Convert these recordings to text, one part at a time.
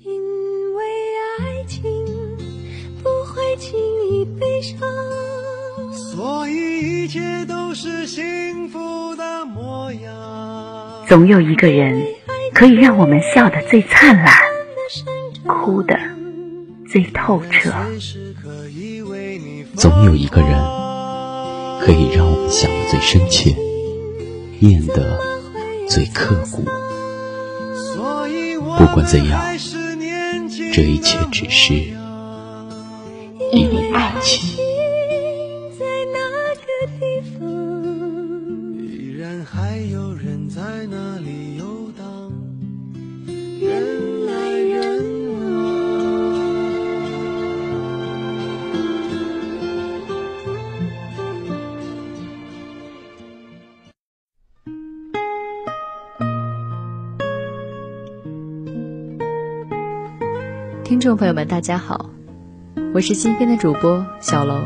因为爱情不会轻易悲伤，所以一切都是幸福的模样。总有一个人可以让我们笑得最灿烂，哭得最透彻。总有一个人可以让我们想得最深切，念得最刻骨。不管怎样，这一切只是因为爱情。听众朋友们，大家好，我是新编的主播小楼。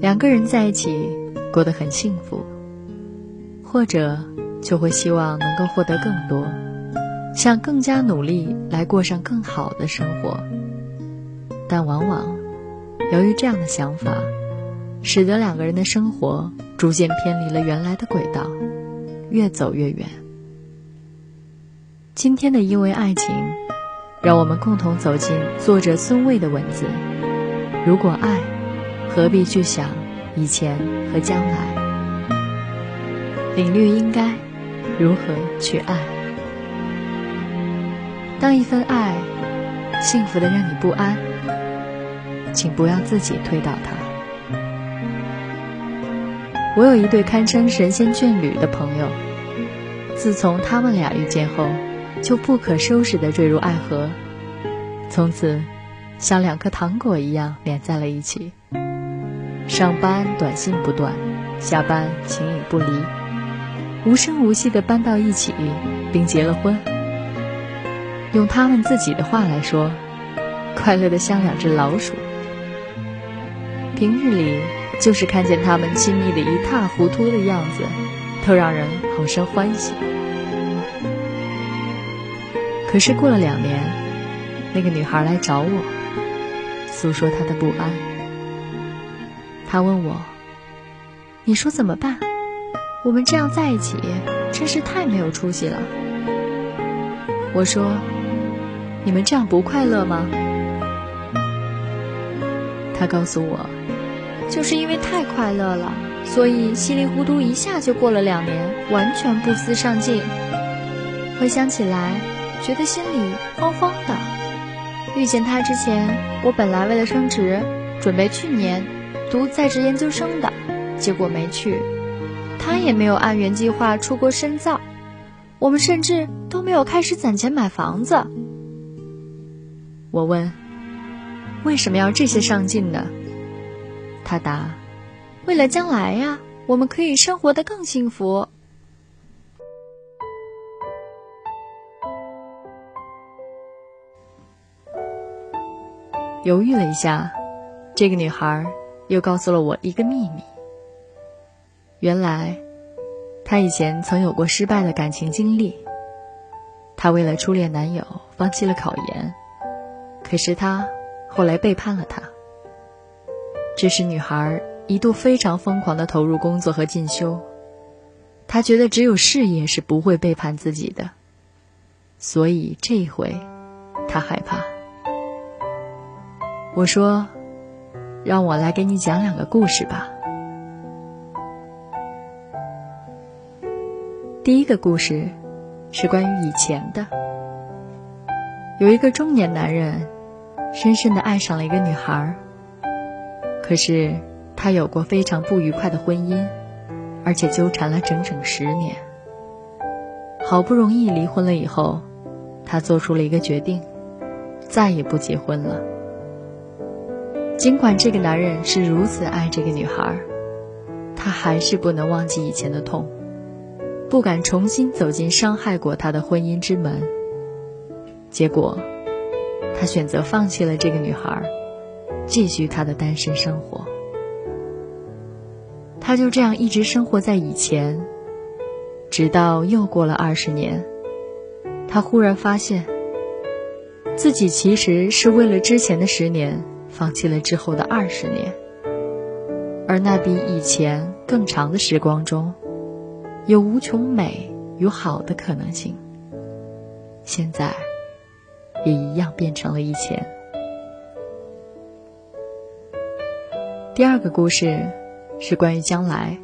两个人在一起过得很幸福，或者就会希望能够获得更多，想更加努力来过上更好的生活。但往往由于这样的想法，使得两个人的生活逐渐偏离了原来的轨道，越走越远。今天的因为爱情。让我们共同走进作者孙卫的文字。如果爱，何必去想以前和将来？领略应该如何去爱。当一份爱幸福的让你不安，请不要自己推倒它。我有一对堪称神仙眷侣的朋友，自从他们俩遇见后。就不可收拾地坠入爱河，从此像两颗糖果一样连在了一起。上班短信不断，下班情影不离，无声无息地搬到一起，并结了婚。用他们自己的话来说，快乐的像两只老鼠。平日里就是看见他们亲密的一塌糊涂的样子，都让人好生欢喜。可是过了两年，那个女孩来找我，诉说她的不安。她问我：“你说怎么办？我们这样在一起，真是太没有出息了。”我说：“你们这样不快乐吗？”她告诉我：“就是因为太快乐了，所以稀里糊涂一下就过了两年，完全不思上进。回想起来。”觉得心里慌慌的。遇见他之前，我本来为了升职，准备去年读在职研究生的，结果没去。他也没有按原计划出国深造，我们甚至都没有开始攒钱买房子。我问：“为什么要这些上进呢？”他答：“为了将来呀，我们可以生活的更幸福。”犹豫了一下，这个女孩又告诉了我一个秘密。原来，她以前曾有过失败的感情经历。她为了初恋男友放弃了考研，可是他后来背叛了她。这时，女孩一度非常疯狂的投入工作和进修。她觉得只有事业是不会背叛自己的，所以这一回，她害怕。我说：“让我来给你讲两个故事吧。”第一个故事是关于以前的。有一个中年男人，深深的爱上了一个女孩。可是他有过非常不愉快的婚姻，而且纠缠了整整十年。好不容易离婚了以后，他做出了一个决定，再也不结婚了。尽管这个男人是如此爱这个女孩，他还是不能忘记以前的痛，不敢重新走进伤害过他的婚姻之门。结果，他选择放弃了这个女孩，继续他的单身生活。他就这样一直生活在以前，直到又过了二十年，他忽然发现，自己其实是为了之前的十年，放弃了之后的二十年。而那比以前更长的时光中，有无穷美与好的可能性。现在，也一样变成了以前。第二个故事是关于将来。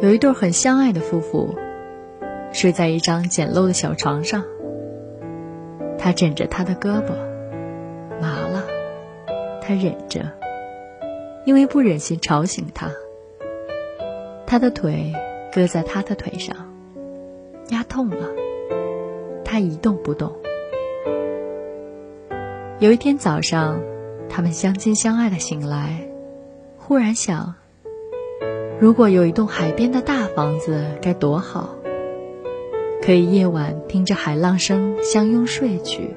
有一对很相爱的夫妇，睡在一张简陋的小床上。他枕着她的胳膊，他忍着，因为不忍心吵醒他。他的腿搁在他的腿上，压痛了，他一动不动。有一天早上，他们相亲相爱的醒来，忽然想。如果有一栋海边的大房子该多好！可以夜晚听着海浪声相拥睡去，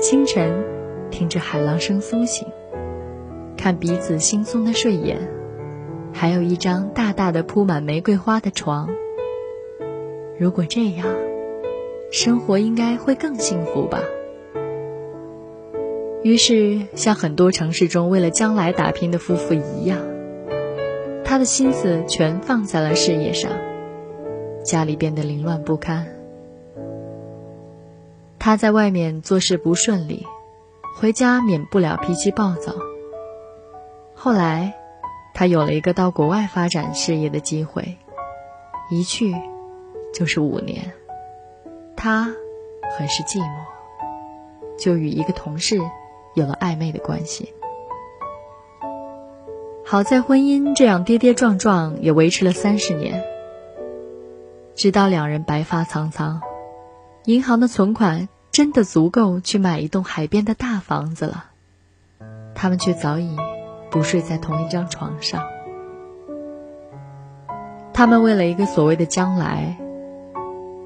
清晨听着海浪声苏醒，看彼此惺忪的睡眼，还有一张大大的铺满玫瑰花的床。如果这样，生活应该会更幸福吧。于是，像很多城市中为了将来打拼的夫妇一样。他的心思全放在了事业上，家里变得凌乱不堪。他在外面做事不顺利，回家免不了脾气暴躁。后来，他有了一个到国外发展事业的机会，一去就是五年。他很是寂寞，就与一个同事有了暧昧的关系。好在婚姻这样跌跌撞撞也维持了三十年，直到两人白发苍苍，银行的存款真的足够去买一栋海边的大房子了，他们却早已不睡在同一张床上。他们为了一个所谓的将来，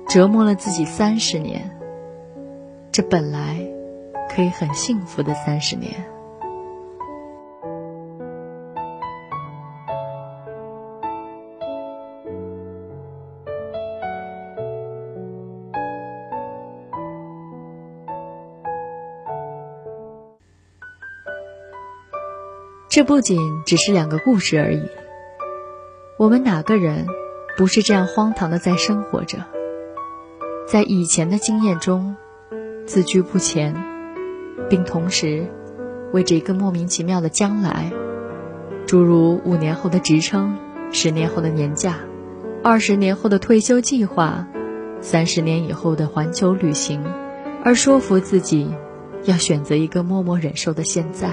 折磨了自己三十年，这本来可以很幸福的三十年。这不仅只是两个故事而已。我们哪个人不是这样荒唐的在生活着？在以前的经验中，自居不前，并同时为着一个莫名其妙的将来，诸如五年后的职称、十年后的年假、二十年后的退休计划、三十年以后的环球旅行，而说服自己要选择一个默默忍受的现在。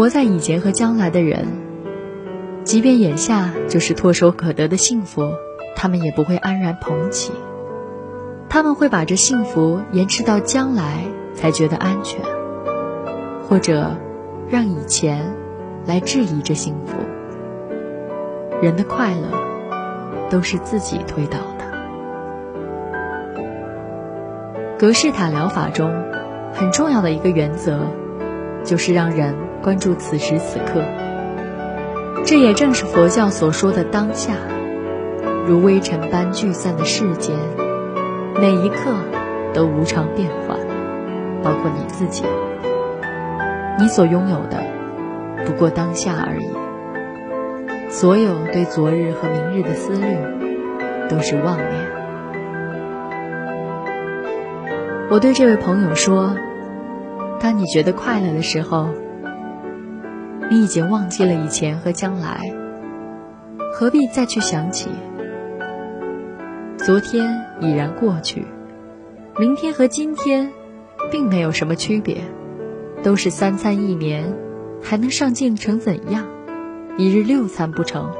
活在以前和将来的人，即便眼下就是唾手可得的幸福，他们也不会安然捧起。他们会把这幸福延迟到将来才觉得安全，或者让以前来质疑这幸福。人的快乐都是自己推倒的。格式塔疗法中很重要的一个原则，就是让人。关注此时此刻，这也正是佛教所说的当下，如微尘般聚散的世间，每一刻都无常变幻，包括你自己。你所拥有的不过当下而已，所有对昨日和明日的思虑都是妄念。我对这位朋友说：“当你觉得快乐的时候。”你已经忘记了以前和将来，何必再去想起？昨天已然过去，明天和今天并没有什么区别，都是三餐一年，还能上进成怎样？一日六餐不成？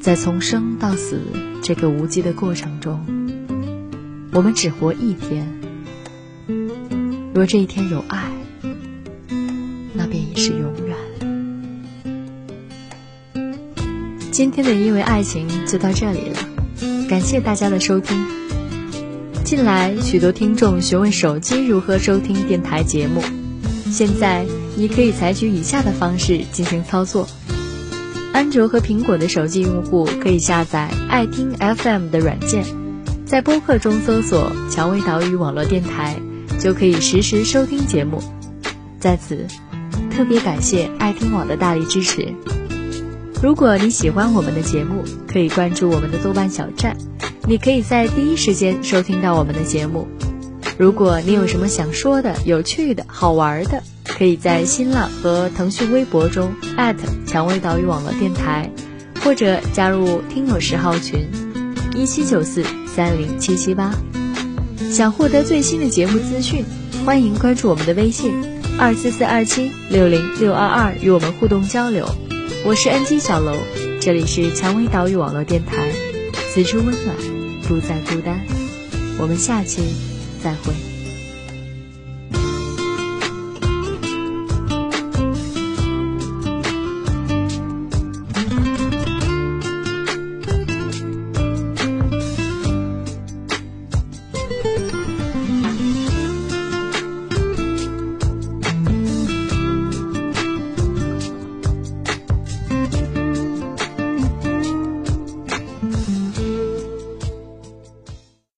在从生到死这个无极的过程中，我们只活一天。若这一天有爱，那便已是永远。今天的因为爱情就到这里了，感谢大家的收听。近来许多听众询问手机如何收听电台节目，现在你可以采取以下的方式进行操作。安卓和苹果的手机用户可以下载爱听 FM 的软件，在播客中搜索“蔷薇岛屿网络电台”，就可以实时收听节目。在此，特别感谢爱听网的大力支持。如果你喜欢我们的节目，可以关注我们的豆瓣小站，你可以在第一时间收听到我们的节目。如果你有什么想说的、有趣的、好玩的，可以在新浪和腾讯微博中蔷薇岛屿网络电台，或者加入听友十号群一七九四三零七七八。想获得最新的节目资讯，欢迎关注我们的微信二四四二七六零六二二，与我们互动交流。我是 NG 小楼，这里是蔷薇岛屿网络电台，此处温暖，不再孤单。我们下期再会。